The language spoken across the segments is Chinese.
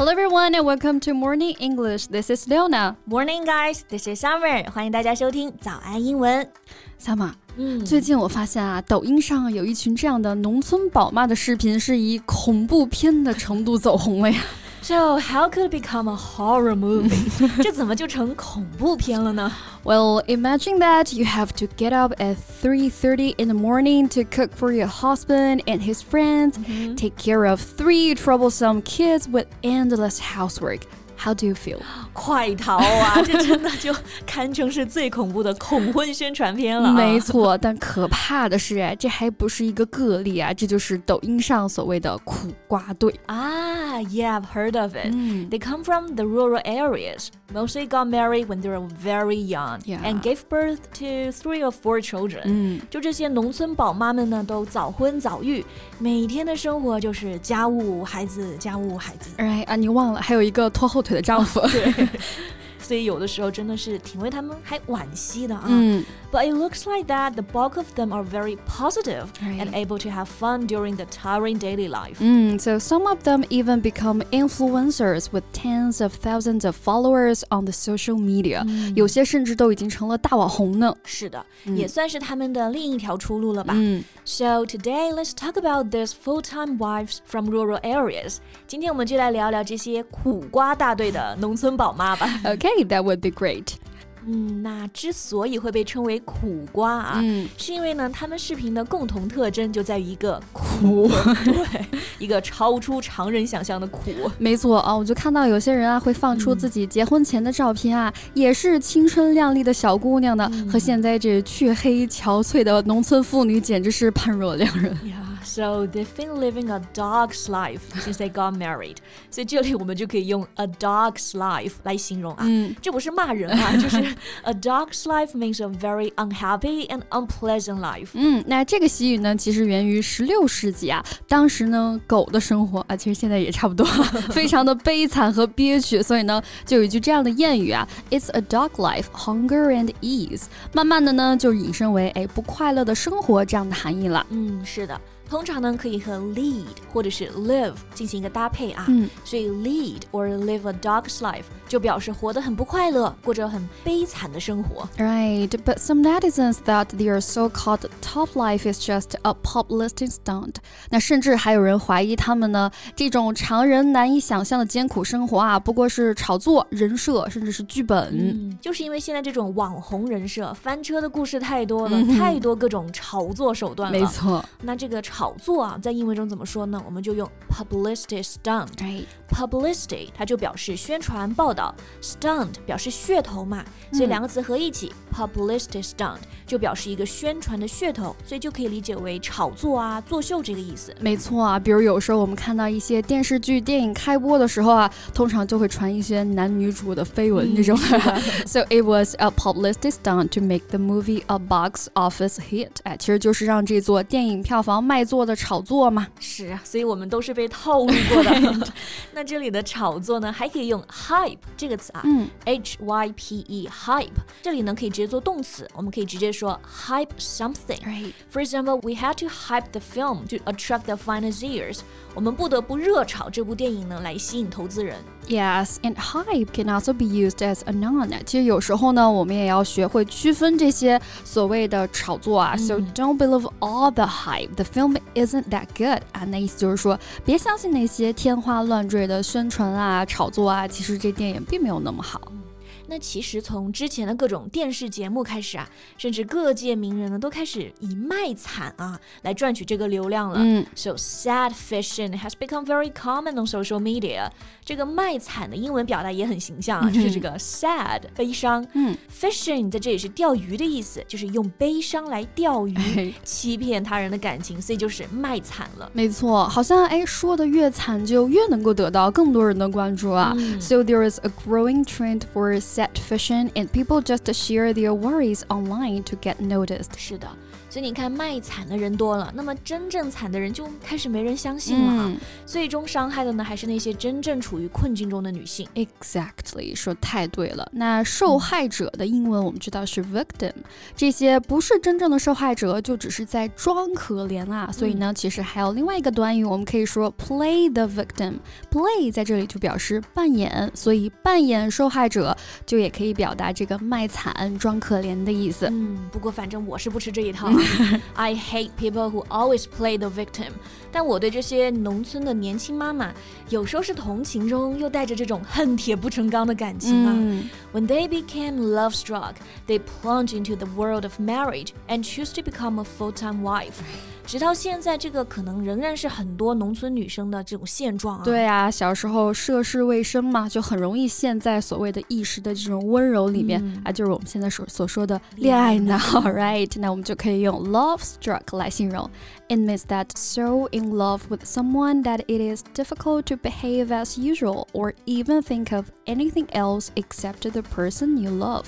Hello everyone and welcome to Morning English. This is Leona. Morning, guys. This is Summer. 欢迎大家收听早安英文。Summer，嗯，最近我发现啊，抖音上有一群这样的农村宝妈的视频，是以恐怖片的程度走红了呀。So how could it become a horror movie？这怎么就成恐怖片了呢？ Well, imagine that you have to get up at 3:30 in the morning to cook for your husband and his friends, take care of three troublesome kids with endless housework. How do you feel? 快逃啊！这真的就堪称是最恐怖的恐婚宣传片了、啊。没错，但可怕的是，哎，这还不是一个个例啊，这就是抖音上所谓的苦瓜队。啊，Yeah, I've heard of it. 嗯 They come from the rural areas. Mostly got married when they were very young and gave birth to three or four children. 嗯，就这些农村宝妈们呢，都早婚早育，每天的生活就是家务、孩子、家务、孩子。哎啊，你忘了还有一个拖后腿的丈夫。对，所以有的时候真的是挺为他们还惋惜的啊。嗯 But it looks like that the bulk of them are very positive Right. and able to have fun during the tiring daily life. 嗯，so some of them even become influencers with tens of thousands of followers on the social media，、有些甚至都已经成了大网红呢。是的，也算是他们的另一条出路了吧。嗯 So today let's talk about these full-time wives from rural areas. 今天我们就来聊聊这些苦瓜大队的农村宝妈吧。 that would be great。嗯，那之所以会被称为苦瓜啊，嗯是因为呢，他们视频的共同特征就在于一个苦，对，一个超出常人想象的苦。没错啊，我就看到有些人啊会放出自己结婚前的照片啊，也是青春靓丽的小姑娘呢，和现在这黢黑憔悴的农村妇女简直是判若两人。So they've been living a dog's life since they got married. 所以这里我们就可以用 a dog's life 来形容啊，嗯这不是骂人啊，就是 a dog's life means a very unhappy and unpleasant life. 嗯，那这个习语呢，其实源于十六世纪啊。当时呢，狗的生活啊，其实现在也差不多，非常的悲惨和憋屈，所以呢，就有一句这样的谚语啊：“It's a dog life, hunger and ease。”慢慢的呢，就引申为哎不快乐的生活这样的含义了。嗯，是的。通常呢，可以和 lead 或者是 live 进行一个搭配啊。嗯所以 lead or live a dog's life 就表示活得很不快乐，过着很悲惨的生活。Right, but some netizens thought their so-called top life is just a publicity stunt. 那甚至还有人怀疑他们呢，这种常人难以想象的艰苦生活啊，不过是炒作、人设，甚至是剧本。嗯，就是因为现在这种网红人设翻车的故事太多了，嗯哼太多各种炒作手段了。没错那这个炒作啊，在英文中怎么说呢？我们就用 publicity stunt。publicity 它就表示宣传报道，stunt 表示噱头嘛，所以两个词合一起、publicity stunt 就表示一个宣传的噱头，所以就可以理解为炒作啊、作秀这个意思。没错啊，比如有时候我们看到一些电视剧、电影开播的时候啊，通常就会传一些男女主的绯闻这种。so it was a publicity stunt to make the movie a box office hit。哎，其实就是让这座电影票房卖座的炒作嘛。是啊，所以我们都是被套路过的。那这里的炒作呢，还可以用 hype 这个词啊，嗯 h y p e hype，这里呢可以直接做动词，我们可以直接说 hype something。 ，Right。 For example, we had to hype the film to attract the financiers. 我们不得不热炒这部电影呢，来吸引投资人。 Yes, and hype can also be used as a noun. 其实有时候呢，我们也要学会区分这些所谓的炒作啊。So don't believe all the hype. The film isn't that good. 啊，那意思就是说，别相信那些天花乱坠的宣传啊、炒作啊。其实这电影并没有那么好。那其实从之前的各种电视节目开始啊，甚至各界名人呢都开始以卖惨啊来赚取这个流量了。嗯 So sad fishing has become very common on social media. 这个卖惨的英文表达也很形象啊，就是这个 sad 悲伤。嗯 Fishing 在这里是钓鱼的意思，就是用悲伤来钓鱼，哎欺骗他人的感情，所以就是卖惨了。没错，好像哎说的越惨，就越能够得到更多人的关注啊。嗯 So there is a growing trend for sad fishing, and people just share their worries online to get noticed. 是的，所以你看，卖惨的人多了，那么真正惨的人就开始没人相信了哈。最终伤害的呢，还是那些真正处于困境中的女性。Exactly，说太对了。那受害者的英文我们知道是 victim，这些不是真正的受害者，就只是在装可怜啊。所以呢，其实还有另外一个短语，我们可以说 play the victim。play 在这里就表示扮演，所以扮演受害者就也可以表达这个卖惨、装可怜的意思。嗯，不过反正我是不吃这一套。I hate people who always play the victim。但我对这些农村的年轻妈妈，有时候是同情中又带着这种恨铁不成钢的感情啊。When they became love struck, they plunge into the world of marriage and choose to become a full-time wife. 直到现在，这个可能仍然是很多农村女生的这种现状啊。对啊，小时候涉世未深嘛，就很容易陷在所谓的一时的这种温柔里面啊，就是我们现在所所说的恋爱脑，right？那我们就可以用 love struck 来形容。It means that so in love with someone that it is difficult to behave as usual or even think of anything else except the person you love。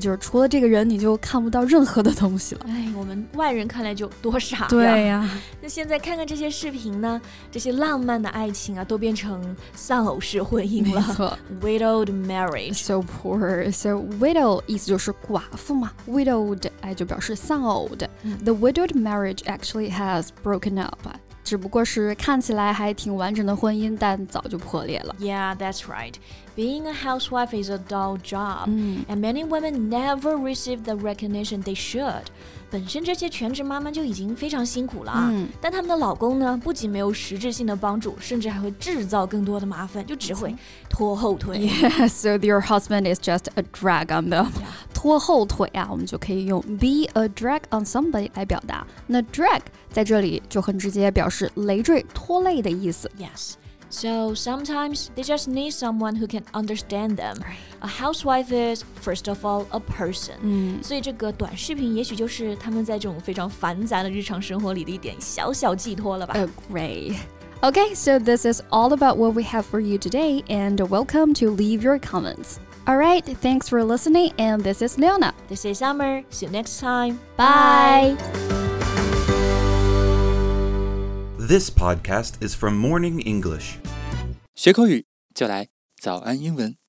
就是除了这个人，你就看不到任何的东西了。哎，我们外人看来就多傻。对。呀，那现在看看这些视频呢，这些浪漫的爱情啊，都变成丧偶式婚姻了。widowed marriage，so poor，so widow 意思就是寡妇嘛，widowed 哎就表示丧偶的。The widowed marriage actually has broken up。只不过是看起来还挺完整的婚姻，但早就破裂了。Yeah, that's right. Being a housewife is a dull job, and many women never receive the recognition they should. 本身这些全职妈妈就已经非常辛苦了啊，但他们的老公呢，不仅没有实质性的帮助，甚至还会制造更多的麻烦，就只会拖后腿。Yeah, so your husband is just a drag on them. 拖后腿啊，我们就可以用 be a drag on somebody 来表达。那 drag 在这里就很直接表示累赘、拖累的意思。Yes. So sometimes they just need someone who can understand them. A housewife is first of all a person. 嗯，所以这个短视频也许就是他们在这种非常繁杂的日常生活里的一点小小寄托了吧。Agree. Okay, so this is all about what we have for you today, and welcome to leave your comments. All right, thanks for listening, and this is Leona. This is Summer. See you next time. Bye. This podcast is from Morning English. 学口语就来早安英文。